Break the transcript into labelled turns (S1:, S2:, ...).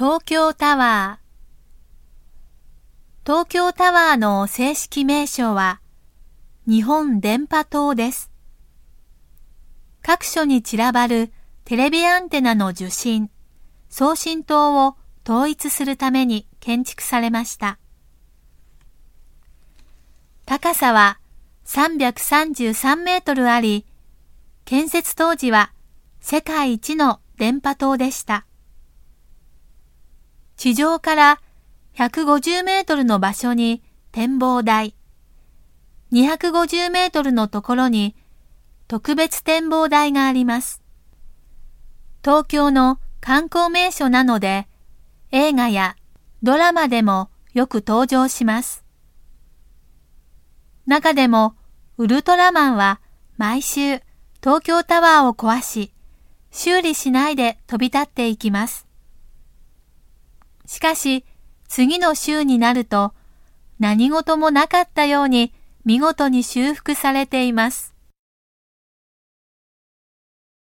S1: 東京タワー東京タワーの正式名称は日本電波塔です。各所に散らばるテレビアンテナの受信、送信塔を統一するために建築されました。高さは333メートルあり、建設当時は世界一の電波塔でした。地上から150メートルの場所に展望台、250メートルのところに特別展望台があります。東京の観光名所なので、映画やドラマでもよく登場します。中でも、ウルトラマンは毎週東京タワーを壊し、修理しないで飛び立っていきます。しかし、次の週になると、何事もなかったように見事に修復されています。